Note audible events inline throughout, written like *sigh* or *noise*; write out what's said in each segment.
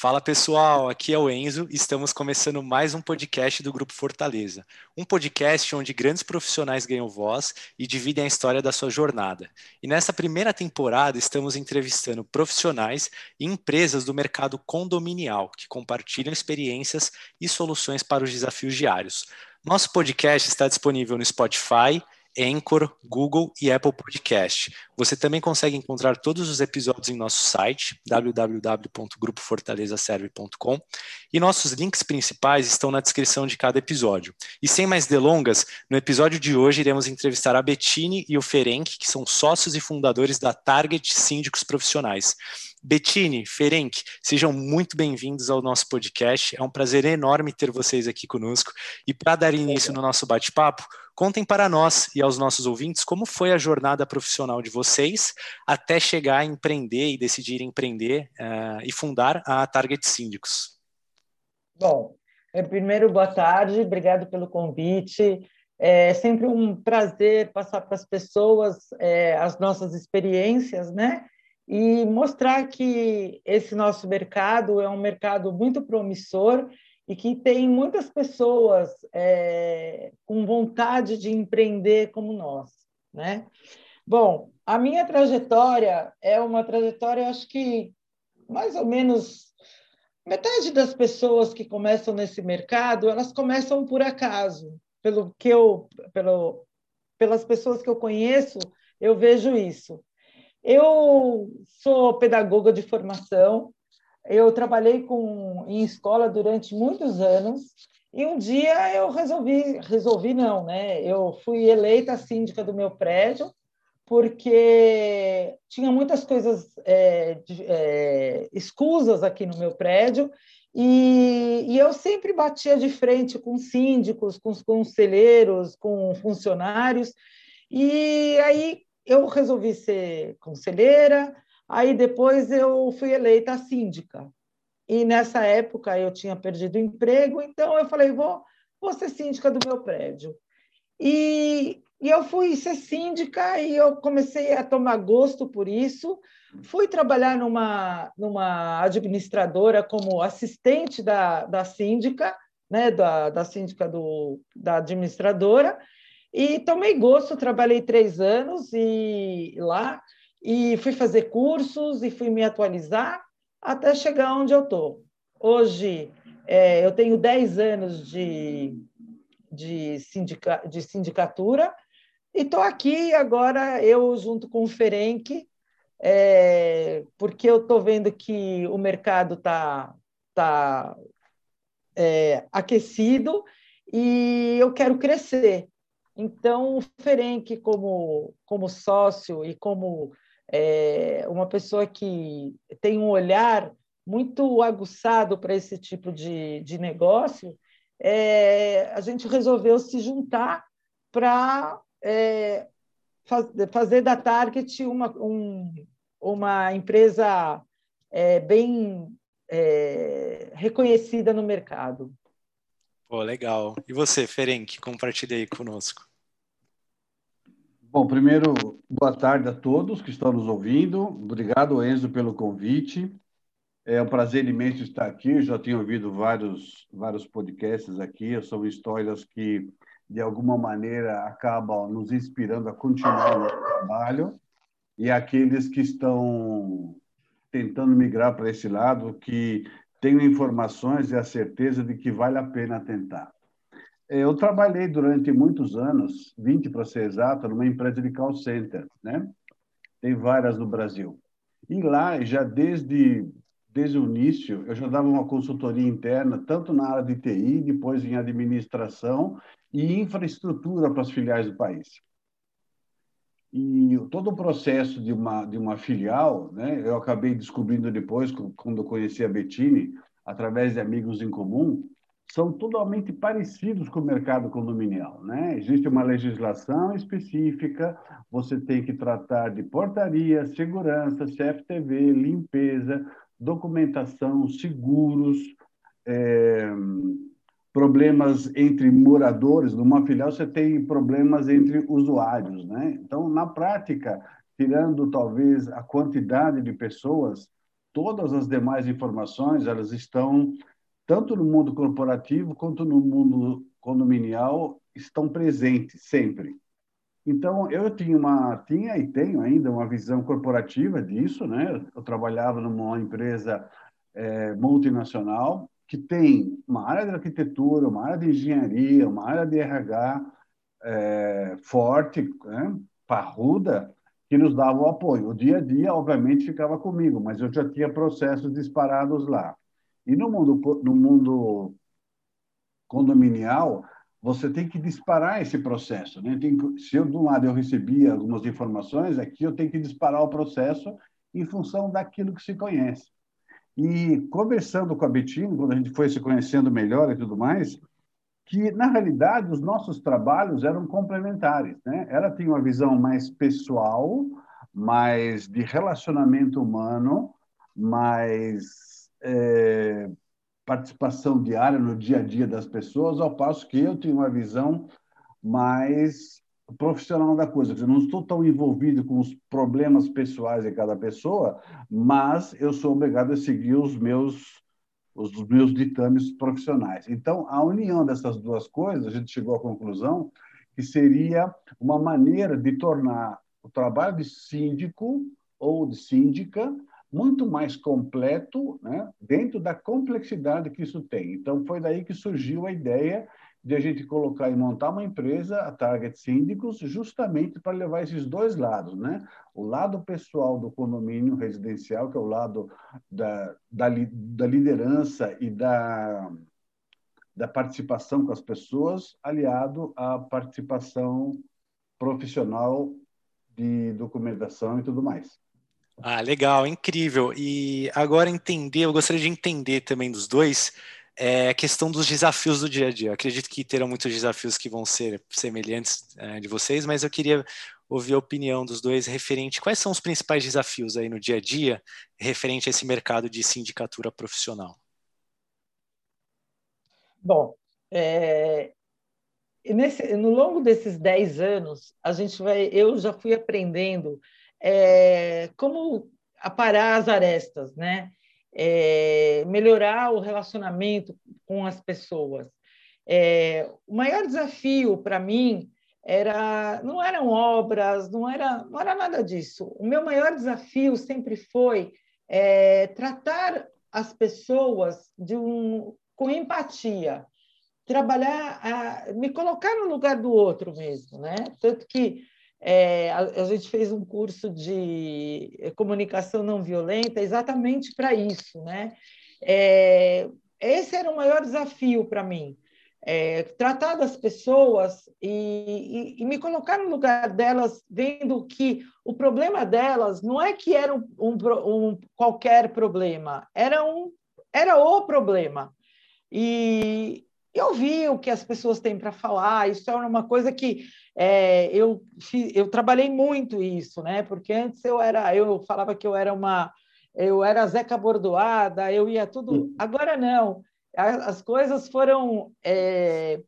Fala pessoal, aqui é o Enzo e estamos começando mais um podcast do Grupo Fortaleza. Um podcast onde grandes profissionais ganham voz e dividem a história da sua jornada. E nessa primeira temporada estamos entrevistando profissionais e empresas do mercado condominial que compartilham experiências e soluções para os desafios diários. Nosso podcast está disponível no Spotify, Anchor, Google e Apple Podcast. Você também consegue encontrar todos os episódios em nosso site, www.grupofortalezaserve.com, e nossos links principais estão na descrição de cada episódio. E sem mais delongas, no episódio de hoje iremos entrevistar a Bettini e o Ferenc, que são sócios e fundadores da Target Síndicos Profissionais. Bettini, Ferenc, sejam muito bem-vindos ao nosso podcast. É um prazer enorme ter vocês aqui conosco. E para dar início no nosso bate-papo, contem para nós e aos nossos ouvintes como foi a jornada profissional de vocês até chegar a empreender e decidir empreender uh, e fundar a Target Síndicos. Bom, é, primeiro, boa tarde, obrigado pelo convite. É sempre um prazer passar para as pessoas é, as nossas experiências, né? e mostrar que esse nosso mercado é um mercado muito promissor e que tem muitas pessoas é, com vontade de empreender como nós, né? Bom, a minha trajetória é uma trajetória, acho que mais ou menos metade das pessoas que começam nesse mercado, elas começam por acaso. Pelo que eu, pelo, pelas pessoas que eu conheço, eu vejo isso. Eu sou pedagoga de formação, eu trabalhei com, em escola durante muitos anos e um dia eu resolvi, resolvi não, né? Eu fui eleita síndica do meu prédio porque tinha muitas coisas é, de, é, escusas aqui no meu prédio e, e, eu sempre batia de frente com síndicos, com os conselheiros, com funcionários. E aí eu resolvi ser conselheira, aí depois eu fui eleita síndica. E nessa época eu tinha perdido o emprego, então eu falei, vou, vou ser síndica do meu prédio. E, e eu fui ser síndica e eu comecei a tomar gosto por isso. Fui trabalhar numa, numa administradora como assistente da, da síndica, né, da, da síndica do, da administradora, e tomei gosto, trabalhei três anos e lá e fui fazer cursos e fui me atualizar até chegar onde eu estou. Hoje é, eu tenho dez anos de, de, sindica, de sindicatura e estou aqui agora, eu junto com o Ferenc, é, porque eu estou vendo que o mercado está tá, é, aquecido e eu quero crescer. Então, o Ferenc, como, como sócio e como é, uma pessoa que tem um olhar muito aguçado para esse tipo de, de negócio, é, a gente resolveu se juntar para é, faz, fazer da Target uma, um, uma empresa é, bem é, reconhecida no mercado. Pô, legal. E você, Ferenc, compartilhe aí conosco. Bom, primeiro, boa tarde a todos que estão nos ouvindo. Obrigado, Enzo, pelo convite. É um prazer imenso estar aqui. Eu já tenho ouvido vários, vários podcasts aqui. São histórias que, de alguma maneira, acabam nos inspirando a continuar o trabalho. E aqueles que estão tentando migrar para esse lado, que tenho informações e a certeza de que vale a pena tentar. Eu trabalhei durante muitos anos, 20 para ser exato, numa empresa de call center, né? Tem várias no Brasil. E lá, já desde, desde o início, eu já dava uma consultoria interna, tanto na área de TI, depois em administração e infraestrutura para as filiais do país. E todo o processo de uma, de uma filial, né, eu acabei descobrindo depois, quando eu conheci a Bettini, através de amigos em comum, são totalmente parecidos com o mercado condominial. Né? Existe uma legislação específica, você tem que tratar de portaria, segurança, CFTV, limpeza, documentação, seguros, é, problemas entre moradores. Numa filial, você tem problemas entre usuários. Né? Então, na prática, tirando talvez a quantidade de pessoas, todas as demais informações elas estão tanto no mundo corporativo quanto no mundo condominial estão presentes sempre. Então eu tinha uma tinha e tenho ainda uma visão corporativa disso, né? Eu trabalhava numa empresa é, multinacional que tem uma área de arquitetura, uma área de engenharia, uma área de RH é, forte, né? parruda, que nos dava o apoio. O dia a dia, obviamente, ficava comigo, mas eu já tinha processos disparados lá. E no mundo, no mundo condominial, você tem que disparar esse processo. Né? Tem, se eu, de um lado, eu recebia algumas informações, aqui eu tenho que disparar o processo em função daquilo que se conhece. E conversando com a Betina, quando a gente foi se conhecendo melhor e tudo mais, que, na realidade, os nossos trabalhos eram complementares. Né? Ela tinha uma visão mais pessoal, mais de relacionamento humano, mais é, participação diária no dia a dia das pessoas, ao passo que eu tinha uma visão mais profissional da coisa. Eu não estou tão envolvido com os problemas pessoais de cada pessoa, mas eu sou obrigado a seguir os meus os meus ditames profissionais. Então, a união dessas duas coisas, a gente chegou à conclusão que seria uma maneira de tornar o trabalho de síndico ou de síndica muito mais completo, né, dentro da complexidade que isso tem. Então, foi daí que surgiu a ideia de a gente colocar e montar uma empresa, a Target Síndicos, justamente para levar esses dois lados, né? O lado pessoal do condomínio residencial, que é o lado da, da, da liderança e da, da participação com as pessoas, aliado à participação profissional de documentação e tudo mais. Ah, legal, incrível. E agora entender, eu gostaria de entender também dos dois é a questão dos desafios do dia a dia. acredito que terão muitos desafios que vão ser semelhantes é, de vocês, mas eu queria ouvir a opinião dos dois referente quais são os principais desafios aí no dia a dia referente a esse mercado de sindicatura profissional. Bom, é, nesse, no longo desses 10 anos, a gente vai, eu já fui aprendendo é, como aparar as arestas, né? é, melhorar o relacionamento com as pessoas. É, o maior desafio para mim era não eram obras, não era, não era nada disso. O meu maior desafio sempre foi é, tratar as pessoas de um, com empatia, trabalhar, a, me colocar no lugar do outro mesmo, né? Tanto que é, a, a, gente fez um curso de comunicação não violenta exatamente para isso, né? É, esse era o maior desafio para mim, é, tratar das pessoas e, e, e, me colocar no lugar delas, vendo que o problema delas não é que era um, um, um qualquer problema, era um era o problema. E, e ouvir o que as pessoas têm para falar. Isso é uma coisa que é, eu, eu trabalhei muito isso, né? Porque antes eu era, eu falava que eu era uma, eu era Zeca Bordoada, eu ia tudo. Agora não. As coisas foram é,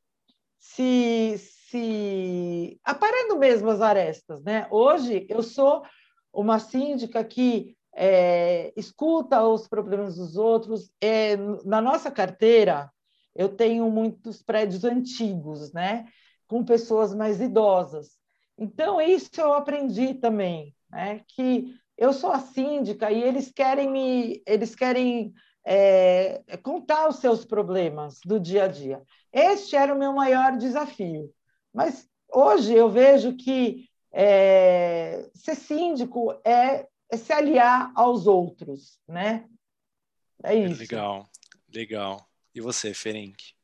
se, se aparando mesmo as arestas, né? Hoje eu sou uma síndica que é, escuta os problemas dos outros. É, na nossa carteira, eu tenho muitos prédios antigos, né? Com pessoas mais idosas. Então, isso eu aprendi também, né? Que eu sou a síndica e eles querem me, eles querem é, contar os seus problemas do dia a dia. Este era o meu maior desafio. Mas hoje eu vejo que é, ser síndico é, é, se aliar aos outros, né? É isso. Legal, legal. E você, Ferenc?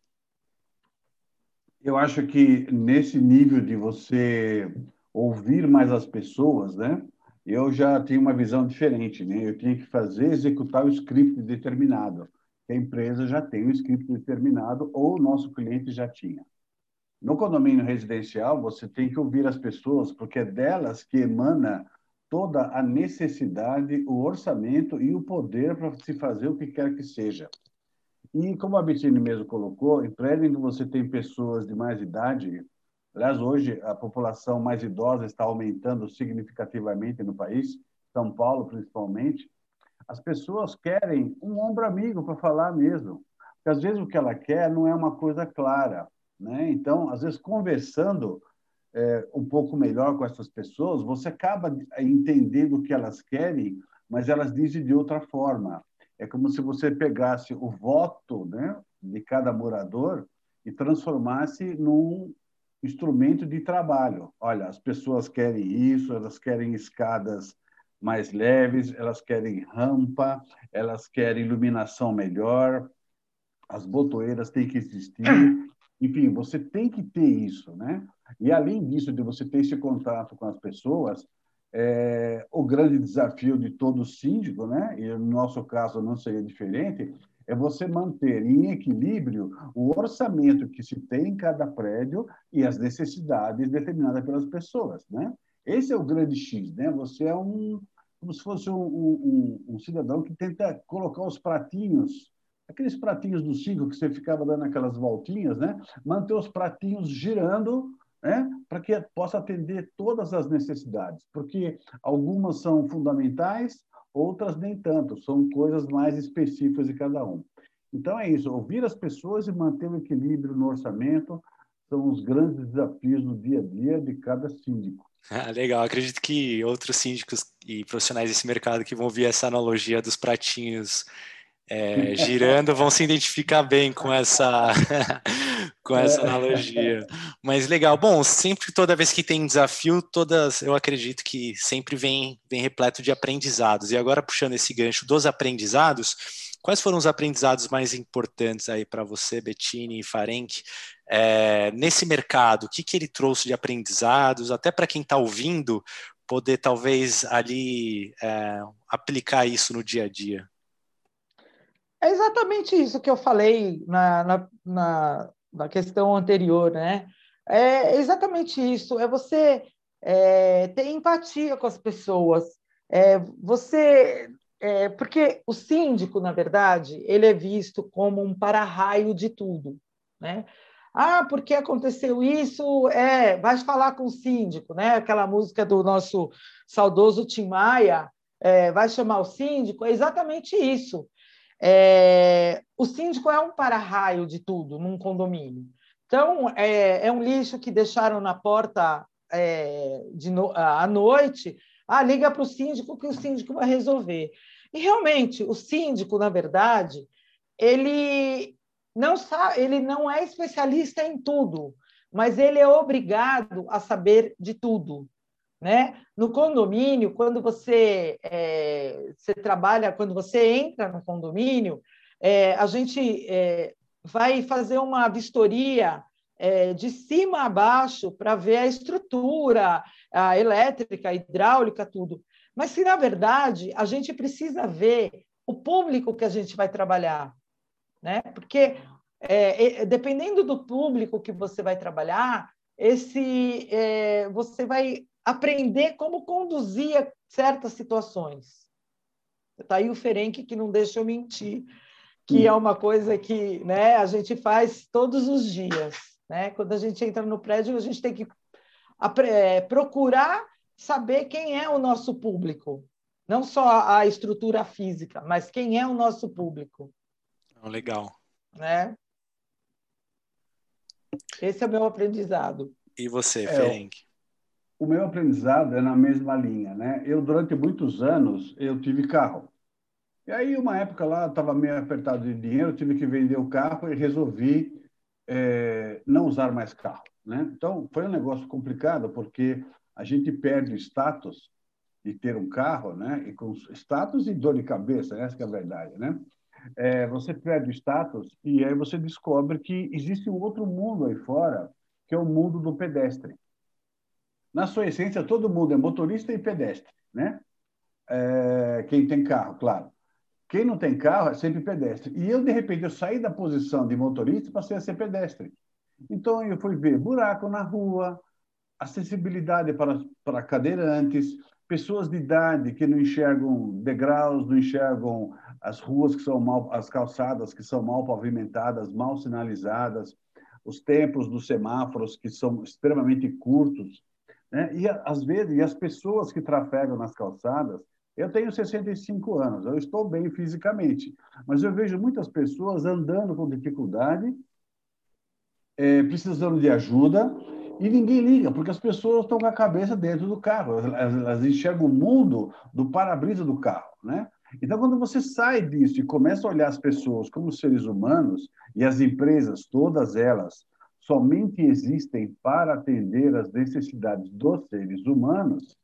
Eu acho que nesse nível de você ouvir mais as pessoas, né? Eu já tenho uma visão diferente, né? Eu tinha que fazer, executar o script determinado. A empresa já tem o script determinado ou o nosso cliente já tinha. No condomínio residencial, você tem que ouvir as pessoas, porque é delas que emana toda a necessidade, o orçamento e o poder para se fazer o que quer que seja. E como a Bettine mesmo colocou, em prédio em que você tem pessoas de mais idade, aliás, hoje a população mais idosa está aumentando significativamente no país, São Paulo principalmente, as pessoas querem um ombro amigo para falar mesmo. Porque às vezes o que ela quer não é uma coisa clara. Né? Então, às vezes, conversando é, um pouco melhor com essas pessoas, você acaba entendendo o que elas querem, mas elas dizem de outra forma. É como se você pegasse o voto né, de cada morador e transformasse num instrumento de trabalho. Olha, as pessoas querem isso, elas querem escadas mais leves, elas querem rampa, elas querem iluminação melhor, as botoeiras têm que existir. Enfim, você tem que ter isso, né? E além disso, de você ter esse contato com as pessoas, é, o grande desafio de todo síndico, né? E no nosso caso não seria diferente, é você manter em equilíbrio o orçamento que se tem em cada prédio e as necessidades determinadas pelas pessoas, né? Esse é o grande X, né? Você é um como se fosse um, um, um cidadão que tenta colocar os pratinhos, aqueles pratinhos do cinco que você ficava dando aquelas voltinhas, né? Manter os pratinhos girando né? para que possa atender todas as necessidades, porque algumas são fundamentais, outras nem tanto, são coisas mais específicas de cada um. Então é isso, ouvir as pessoas e manter o equilíbrio no orçamento são os grandes desafios no dia a dia de cada síndico. *laughs* Ah, legal, acredito que outros síndicos e profissionais desse mercado que vão ouvir essa analogia dos pratinhos é, girando vão se identificar bem com essa *laughs* com essa analogia. Mas legal. Bom, sempre toda vez que tem desafio, todas eu acredito que sempre vem vem repleto de aprendizados. E agora puxando esse gancho dos aprendizados, quais foram os aprendizados mais importantes aí para você, Bettini e Farenk, é, nesse mercado? O que que ele trouxe de aprendizados, até para quem está ouvindo poder talvez ali é, aplicar isso no dia a dia? É exatamente isso que eu falei na, na, na, na questão anterior, né? É exatamente isso, é você é, ter empatia com as pessoas, é, você é, porque o síndico, na verdade, ele é visto como um para-raio de tudo, né? Ah, porque aconteceu isso? É, vai falar com o síndico, né? Aquela música do nosso saudoso Tim Maia, é, vai chamar o síndico, é exatamente isso. É, o síndico é um para-raio de tudo num condomínio. Então, é, é, um lixo que deixaram na porta é, de no, à noite. Ah, liga para o síndico que o síndico vai resolver. E realmente, o síndico, na verdade, ele não sabe, ele não é especialista em tudo, mas ele é obrigado a saber de tudo. Né? No condomínio, quando você, é, você trabalha, quando você entra no condomínio, é, a gente é, vai fazer uma vistoria de cima a baixo para ver a estrutura, a elétrica, a hidráulica, tudo. Mas se, na verdade, a gente precisa ver o público que a gente vai trabalhar. Né? Porque, é, dependendo do público que você vai trabalhar, esse é, você vai aprender como conduzir certas situações. Está aí o Ferenc que não deixa eu mentir, que é uma coisa que né, a gente faz todos os dias. Né? Quando a gente entra no prédio, a gente tem que é, procurar saber quem é o nosso público. Não só a estrutura física, mas quem é o nosso público. Legal. Né? Esse é o meu aprendizado. E você, é, Ferenc? O meu aprendizado é na mesma linha, né? Eu durante muitos anos eu tive carro. E aí uma época lá estava meio apertado de dinheiro, tive que vender o carro e resolvi é, não usar mais carro, né? Então foi um negócio complicado porque a gente perde o status de ter um carro, né? E com status e dor de cabeça, essa é a verdade, né? É, você perde o status e aí você descobre que existe um outro mundo aí fora, que é o mundo do pedestre na sua essência, todo mundo é motorista e pedestre, né? É, quem tem carro, claro. Quem não tem carro é sempre pedestre. E eu, de repente, eu saí da posição de motorista e passei a ser pedestre. Então, eu fui ver buraco na rua, acessibilidade para, para cadeirantes, pessoas de idade que não enxergam degraus, não enxergam as ruas que são mal, as calçadas que são mal pavimentadas, mal sinalizadas, os tempos dos semáforos que são extremamente curtos. Né? E às vezes, e as pessoas que trafegam nas calçadas, Eu tenho 65 anos, eu estou bem fisicamente, mas eu vejo muitas pessoas andando com dificuldade, é, precisando de ajuda, e ninguém liga, porque as pessoas estão com a cabeça dentro do carro, elas, elas enxergam o mundo do para-brisa do carro, né? Então, quando você sai disso e começa a olhar as pessoas como seres humanos, e as empresas, todas elas, somente existem para atender as necessidades dos seres humanos,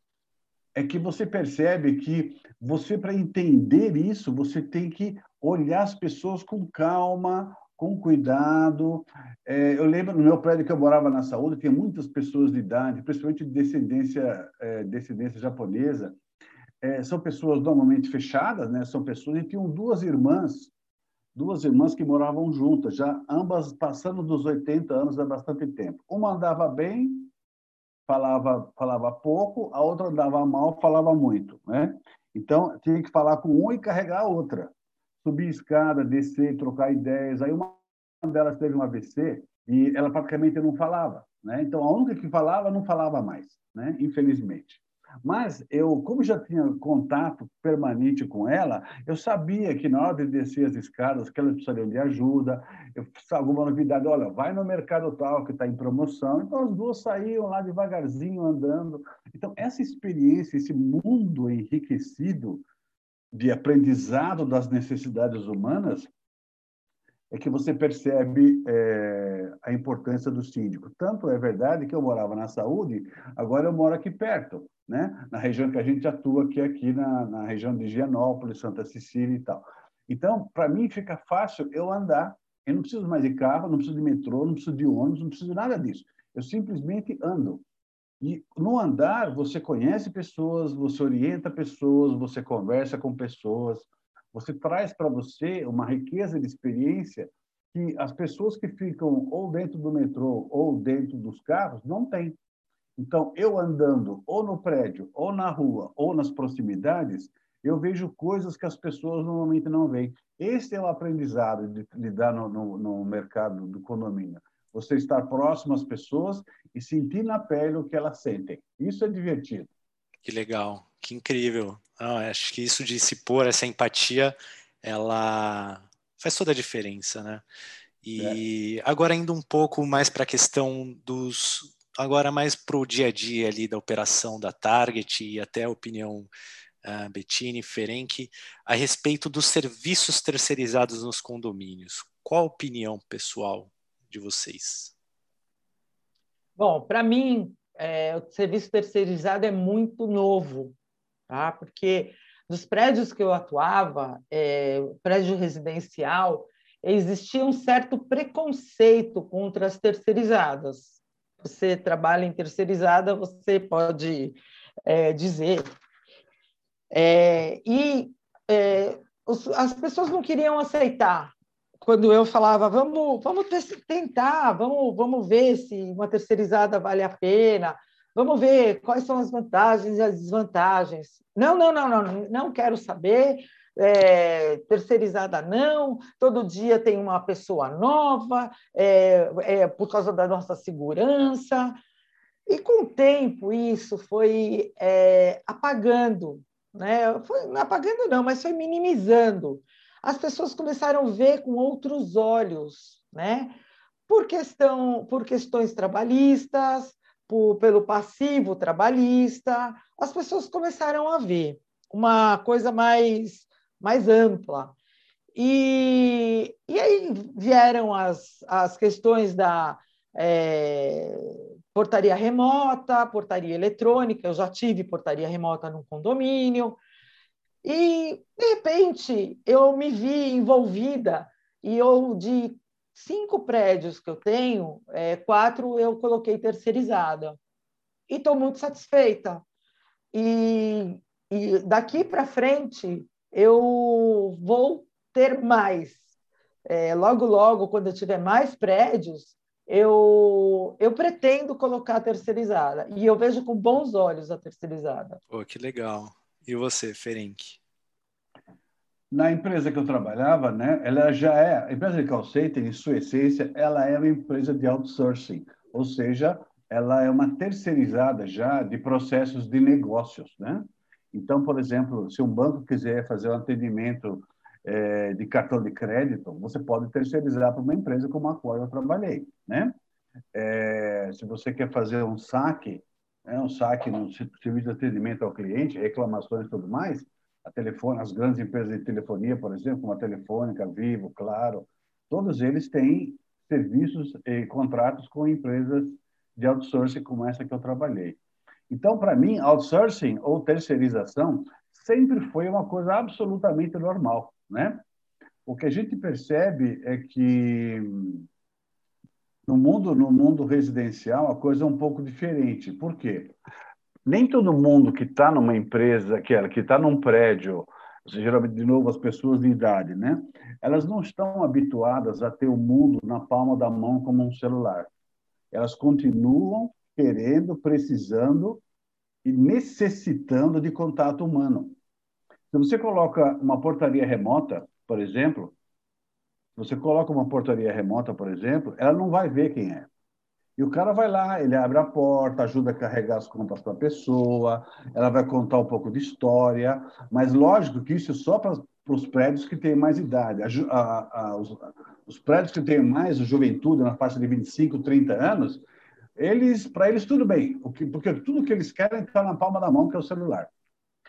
é que você percebe que você, para entender isso, você tem que olhar as pessoas com calma, com cuidado. É, eu lembro no meu prédio que eu morava na saúde, tinha muitas pessoas de idade, principalmente de descendência, é, descendência japonesa. É, são pessoas normalmente fechadas, né? São pessoas e tinham duas irmãs, duas irmãs que moravam juntas, já ambas passando dos 80 anos há bastante tempo. Uma andava bem, falava falava pouco, a outra andava mal, falava muito, né? Então tinha que falar com uma e carregar a outra subir escada, descer, trocar ideias. Aí uma delas teve um AVC e ela praticamente não falava, né? Então a única que falava não falava mais, né? Infelizmente. Mas eu, como já tinha contato permanente com ela, eu sabia que na hora de descer as escadas, que elas precisariam de ajuda, eu, alguma novidade, olha, vai no mercado tal que está em promoção. Então as duas saíam lá devagarzinho andando. Então essa experiência, esse mundo enriquecido de aprendizado das necessidades humanas é que você percebe é, a importância do síndico. Tanto é verdade que eu morava na saúde, agora eu moro aqui perto, né? na região que a gente atua, que é aqui na, na região de Higienópolis, Santa Cecília e tal. Então, para mim, fica fácil eu andar. Eu não preciso mais de carro, não preciso de metrô, não preciso de ônibus, não preciso de nada disso. Eu simplesmente ando. E no andar, você conhece pessoas, você orienta pessoas, você conversa com pessoas, você traz para você uma riqueza de experiência que as pessoas que ficam ou dentro do metrô ou dentro dos carros não têm. Então, eu andando ou no prédio, ou na rua, ou nas proximidades, eu vejo coisas que as pessoas normalmente não veem. Esse é o aprendizado de lidar no, no, no mercado do condomínio você estar próximo às pessoas e sentir na pele o que elas sentem. Isso é divertido. Que legal, que incrível. Não, acho que isso de se pôr, essa empatia, ela faz toda a diferença, né? E é. agora indo um pouco mais para a questão dos, agora mais para o dia a dia ali da operação da Target e até a opinião uh, Bettini, Ferenc, a respeito dos serviços terceirizados nos condomínios. Qual a opinião pessoal de vocês? Bom, para mim, é, o serviço terceirizado é muito novo, tá? porque nos prédios que eu atuava, é, prédio residencial, existia um certo preconceito contra as terceirizadas. Você trabalha em terceirizada, você pode é, dizer. É, e é, os, as pessoas não queriam aceitar quando eu falava, vamos, vamos tentar, vamos, vamos ver se uma terceirizada vale a pena, vamos ver quais são as vantagens e as desvantagens. Não, não, não, não, não quero saber, é, terceirizada não, todo dia tem uma pessoa nova, é, é, por causa da nossa segurança. E com o tempo isso foi é, apagando, né? Foi, apagando não, mas foi minimizando as pessoas começaram a ver com outros olhos, né? Por questão, por questões trabalhistas, por, pelo passivo trabalhista, as pessoas começaram a ver uma coisa mais, mais ampla. E, e aí vieram as, as questões da é, portaria remota, portaria eletrônica. Eu já tive portaria remota num condomínio. E, de repente, eu me vi envolvida e eu, de cinco prédios que eu tenho, é, quatro eu coloquei terceirizada. E estou muito satisfeita. E, e daqui para frente, eu vou ter mais. É, logo, logo, quando eu tiver mais prédios, eu, eu pretendo colocar a terceirizada. E eu vejo com bons olhos a terceirizada. Pô, que legal. E você, Ferenc? Na empresa que eu trabalhava, né, ela já é, a empresa de call center, em sua essência, ela é uma empresa de outsourcing, ou seja, ela é uma terceirizada já de processos de negócios, né? Então, por exemplo, se um banco quiser fazer um atendimento é, de cartão de crédito, você pode terceirizar para uma empresa como a qual eu trabalhei, né? É, se você quer fazer um saque, né, um saque no serviço de atendimento ao cliente, reclamações e tudo mais, a telefone, as grandes empresas de telefonia, por exemplo, como a Telefônica, Vivo, Claro, todos eles têm serviços e contratos com empresas de outsourcing como essa que eu trabalhei. Então, para mim, outsourcing ou terceirização sempre foi uma coisa absolutamente normal, né? O que a gente percebe é que no mundo no mundo residencial a coisa é um pouco diferente. Por quê? Nem todo mundo que está numa empresa, que que está num prédio, geralmente de novo as pessoas de idade, né? Elas não estão habituadas a ter o mundo na palma da mão como um celular. Elas continuam querendo, precisando e necessitando de contato humano. Se você coloca uma portaria remota, por exemplo, você coloca uma portaria remota, por exemplo, ela não vai ver quem é. E o cara vai lá, ele abre a porta, ajuda a carregar as compras para a pessoa, ela vai contar um pouco de história, mas lógico que isso é só para os prédios que têm mais idade. A, a, a, os, os, prédios que têm mais juventude, na faixa de 25, 30 anos, eles, para eles tudo bem, porque tudo que eles querem está na palma da mão, que é o celular.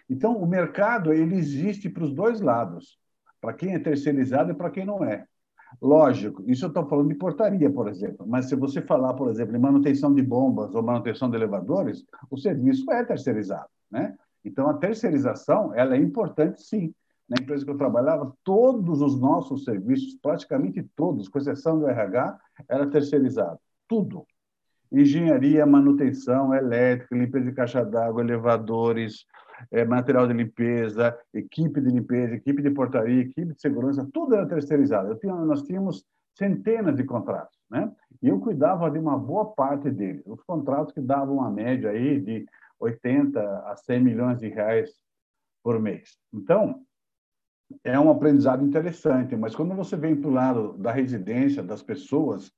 Então, o mercado ele existe para os dois lados, para quem é terceirizado e para quem não é. Lógico, isso eu estou falando de portaria, por exemplo, mas se você falar, por exemplo, de manutenção de bombas ou manutenção de elevadores, o serviço é terceirizado, né? Então, a terceirização, ela é importante, sim. Na empresa que eu trabalhava, todos os nossos serviços, praticamente todos, com exceção do RH, era terceirizado. Tudo engenharia, manutenção, elétrica, limpeza de caixa d'água, elevadores, é, material de limpeza, equipe de limpeza, equipe de portaria, equipe de segurança, tudo era terceirizado. Tinha, nós tínhamos centenas de contratos, né? E eu cuidava de uma boa parte deles. Os contratos que davam uma média aí de 80 a 100 milhões de reais por mês. Então, é um aprendizado interessante, mas quando você vem para o lado da residência, das pessoas,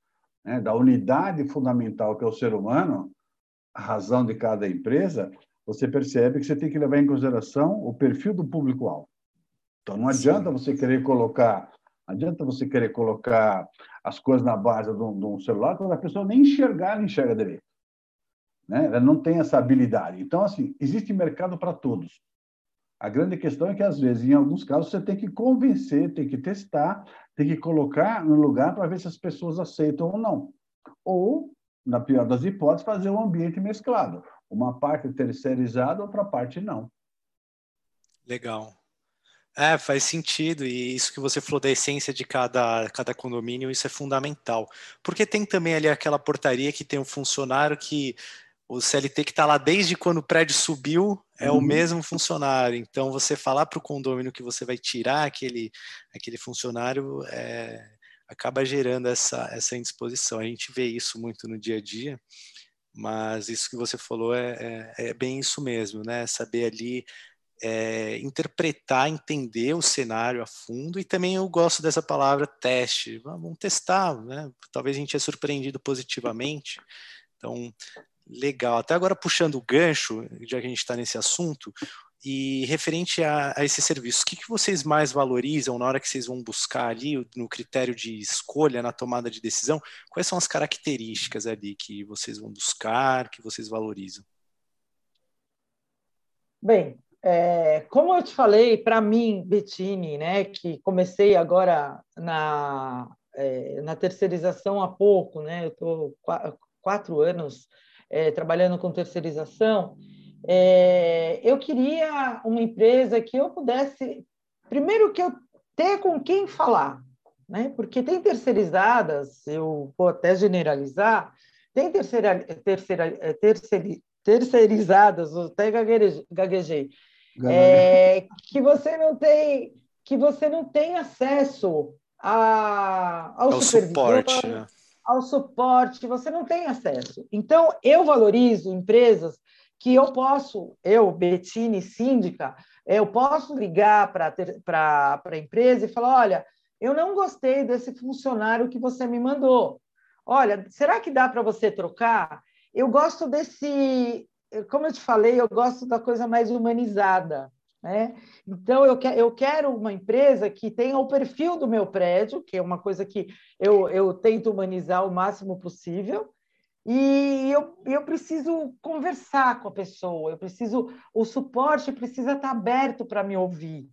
né, da unidade fundamental que é o ser humano, a razão de cada empresa, você percebe que você tem que levar em consideração o perfil do público-alvo. Então, não adianta você querer colocar, adianta você querer colocar as coisas na base de um, de um celular quando a pessoa nem enxergar, não enxerga direito. Né? Ela não tem essa habilidade. Então, assim, existe mercado para todos. A grande questão é que, às vezes, em alguns casos, você tem que convencer, tem que testar, tem que colocar no lugar para ver se as pessoas aceitam ou não. Ou, na pior das hipóteses, fazer um ambiente mesclado. Uma parte terceirizada, outra parte não. Legal. É, faz sentido, e isso que você falou da essência de cada, cada condomínio, isso é fundamental. Porque tem também ali aquela portaria que tem um funcionário que o CLT que está lá desde quando o prédio subiu é uhum. o mesmo funcionário. Então, você falar para o condomínio que você vai tirar aquele, aquele funcionário é, acaba gerando essa, essa indisposição. A gente vê isso muito no dia a dia, mas isso que você falou é, é, é bem isso mesmo, né? Saber ali é, interpretar, entender o cenário a fundo e também eu gosto dessa palavra teste. Vamos testar, né? Talvez a gente é surpreendido positivamente. Então, Legal. Até agora puxando o gancho, já que a gente está nesse assunto, e referente a, a esse serviço, o que, que vocês mais valorizam na hora que vocês vão buscar ali no critério de escolha, na tomada de decisão? Quais são as características ali que vocês vão buscar, que vocês valorizam? Bem, é, como eu te falei, para mim, Bettini, né, que comecei agora na, é, na terceirização há pouco, né, eu estou quatro anos é, trabalhando com terceirização, é, eu queria uma empresa que eu pudesse, primeiro que eu ter com quem falar, né? Porque tem terceirizadas, eu vou até generalizar, tem terceira, terceira, terceira, terceirizadas, até gaguejei, é, que você não tem que você não tem acesso a, ao, ao suporte, né? Ao suporte, você não tem acesso. Então, eu valorizo empresas que eu posso, eu, Bettini, síndica, eu posso ligar para a empresa e falar: olha, eu não gostei desse funcionário que você me mandou. Olha, será que dá para você trocar? Eu gosto desse, como eu te falei, eu gosto da coisa mais humanizada. Né? Então, eu, que, eu quero uma empresa que tenha o perfil do meu prédio, que é uma coisa que eu, eu tento humanizar o máximo possível, e eu, eu preciso conversar com a pessoa, eu preciso, o suporte precisa estar aberto para me ouvir.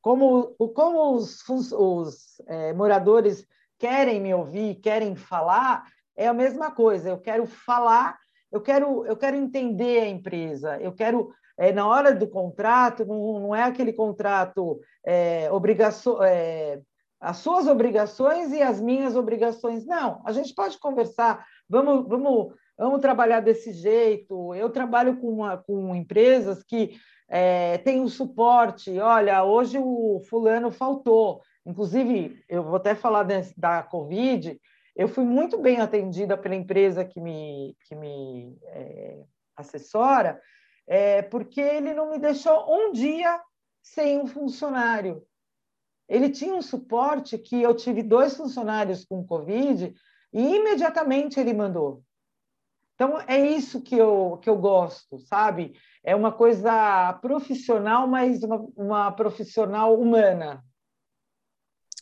Como, como os, os é, moradores querem me ouvir, querem falar, é a mesma coisa. Eu quero falar, eu quero, eu quero entender a empresa, eu quero é, na hora do contrato, não, não é aquele contrato é, obrigação, é, as suas obrigações e as minhas obrigações. Não, a gente pode conversar, vamos, vamos, vamos trabalhar desse jeito. Eu trabalho com, uma, com empresas que é, têm um suporte. Olha, hoje o fulano faltou. Inclusive, eu vou até falar da Covid, eu fui muito bem atendida pela empresa que me, que me é, assessora, é, porque ele não me deixou um dia sem um funcionário. Ele tinha um suporte que eu tive dois funcionários com Covid e imediatamente ele mandou. Então, é isso que eu, que eu gosto, sabe? É uma coisa profissional, mas uma, uma profissional humana.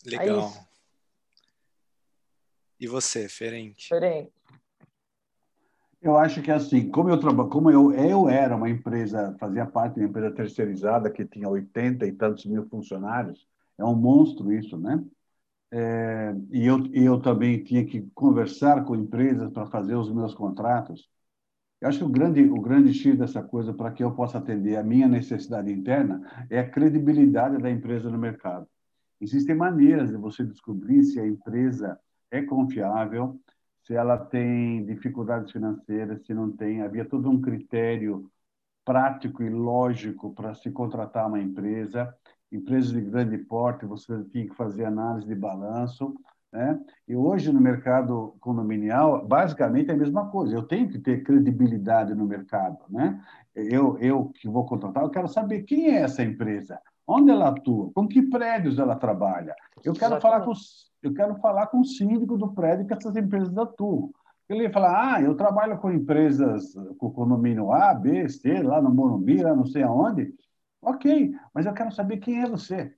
Legal. É e você, Ferenc? Ferenc. Eu acho que assim, como eu trabalho, como eu, eu era uma empresa, fazia parte de uma empresa terceirizada que tinha 80 e tantos mil funcionários, é um monstro isso, né? É, e eu, eu também tinha que conversar com empresas para fazer os meus contratos. Eu acho que o grande, o grande X dessa coisa, para que eu possa atender a minha necessidade interna, é a credibilidade da empresa no mercado. Existem maneiras de você descobrir se a empresa é confiável, se ela tem dificuldades financeiras, se não tem. Havia todo um critério prático e lógico para se contratar uma empresa. Empresas de grande porte, você tinha que fazer análise de balanço. Né? E hoje, no mercado condominial, basicamente é a mesma coisa. Eu tenho que ter credibilidade no mercado. Né? Eu, eu que vou contratar, eu quero saber quem é essa empresa, onde ela atua, com que prédios ela trabalha. Eu quero falar com eu quero falar com o síndico do prédio que essas empresas atuam. Ele ia falar, ah, eu trabalho com empresas, com condomínio A, B, C, lá no Morumbi, lá não sei aonde. Ok, mas eu quero saber quem é você.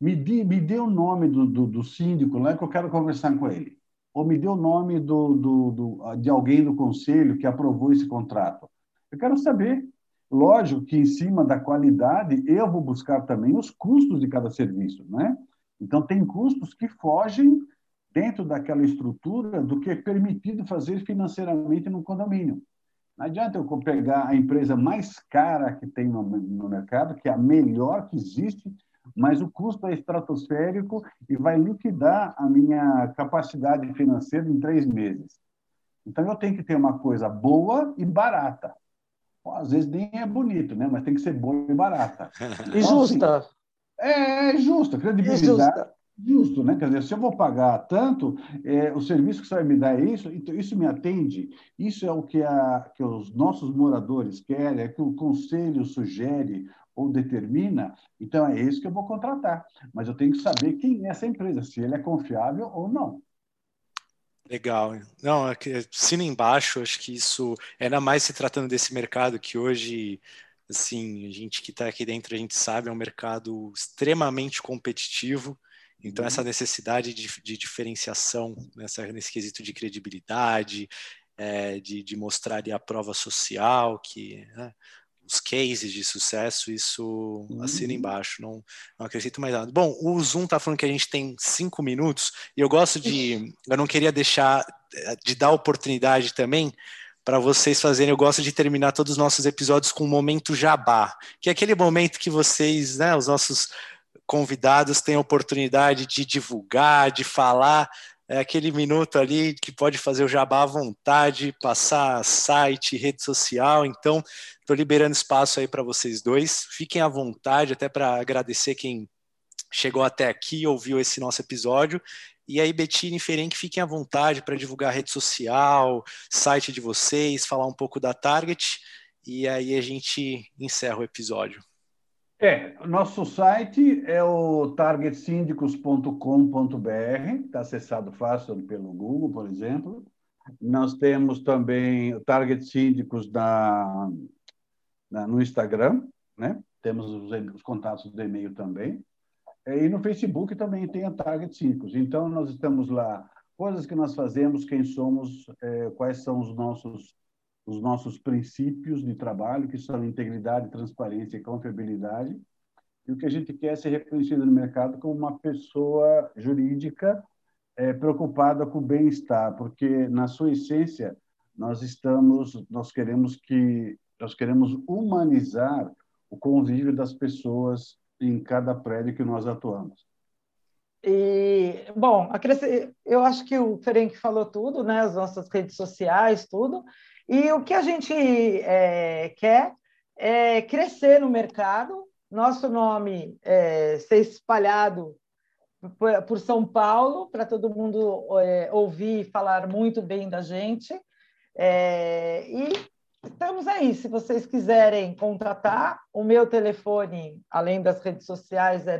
Me, di, me dê o nome do, do, do, síndico lá que eu quero conversar com ele. Ou me dê o nome do, do, do, de alguém do conselho que aprovou esse contrato. Eu quero saber. Lógico que, em cima da qualidade, eu vou buscar também os custos de cada serviço, né? Então, tem custos que fogem dentro daquela estrutura do que é permitido fazer financeiramente no condomínio. Não adianta eu pegar a empresa mais cara que tem no, no mercado, que é a melhor que existe, mas o custo é estratosférico e vai liquidar a minha capacidade financeira em três meses. Então, eu tenho que ter uma coisa boa e barata. Às vezes nem é bonito, né? mas tem que ser boa e barata. *laughs* E justa. Assim, é, é justo, a credibilidade. Justa. Justo, né? Quer dizer, se eu vou pagar tanto, é, o serviço que você vai me dar é isso, então isso me atende. Isso é o que, a, que os nossos moradores querem, é que o conselho sugere ou determina, então é isso que eu vou contratar. Mas eu tenho que saber quem é essa empresa, se ele é confiável ou não. Legal. Não, é assina embaixo, acho que isso, ainda mais se tratando desse mercado que hoje assim, a gente que está aqui dentro, a gente sabe, é um mercado extremamente competitivo. Então, essa uhum. necessidade de, de diferenciação, nessa, nesse quesito de credibilidade, é, de, de, mostrar a prova social, que né, os cases de sucesso, isso uhum. assina embaixo, não, não acrescento mais nada. Bom, o Zoom está falando que a gente tem cinco minutos, e eu gosto de. Eu não queria deixar de dar oportunidade também para vocês fazerem. Eu gosto de terminar todos os nossos episódios com um momento jabá, que é aquele momento que vocês, né, os nossos convidados têm a oportunidade de divulgar, de falar. É aquele minuto ali que pode fazer o jabá à vontade, passar site, rede social. Então, estou liberando espaço aí para vocês dois. Fiquem à vontade, até para agradecer quem chegou até aqui, ouviu esse nosso episódio. E aí, Betina e Ferenc, fiquem à vontade para divulgar rede social, site de vocês, falar um pouco da Target, e aí a gente encerra o episódio. É, nosso site é o targetsyndicos.com.br, está acessado fácil pelo Google, por exemplo. Nós temos também o Target Síndicos na, na, no Instagram, né? temos os, os contatos do e-mail também. É, e no Facebook também tem a Target Síndicos. Então, nós estamos lá, coisas que nós fazemos, quem somos, é, quais são os nossos, os nossos princípios de trabalho, que são integridade, transparência e confiabilidade. E o que a gente quer é ser reconhecido no mercado como uma pessoa jurídica é, preocupada com o bem-estar, porque na sua essência nós estamos, nós queremos que nós queremos humanizar o convívio das pessoas em cada prédio que nós atuamos. E, bom, eu acho que o Ferenc falou tudo, né? As nossas redes sociais, tudo. E o que a gente é, quer é crescer no mercado, nosso nome é, ser espalhado por São Paulo, para todo mundo é, ouvir e falar muito bem da gente. É, e estamos aí. Se vocês quiserem contratar, o meu telefone, além das redes sociais, é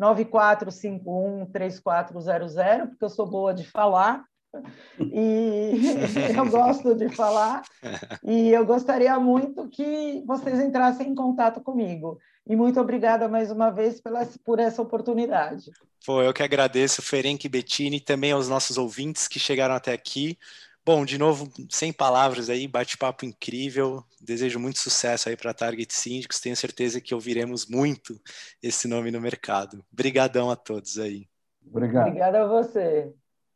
994513400, porque eu sou boa de falar. E *laughs* eu gosto de falar e eu gostaria muito que vocês entrassem em contato comigo. E muito obrigada mais uma vez pela, por essa oportunidade. Pô, eu que agradeço, Ferenc Bettini, também aos nossos ouvintes que chegaram até aqui. Bom, de novo, sem palavras aí, bate-papo incrível. Desejo muito sucesso aí para Target Síndicos. Tenho certeza que ouviremos muito esse nome no mercado. Obrigadão a todos aí. Obrigado. Obrigada a você.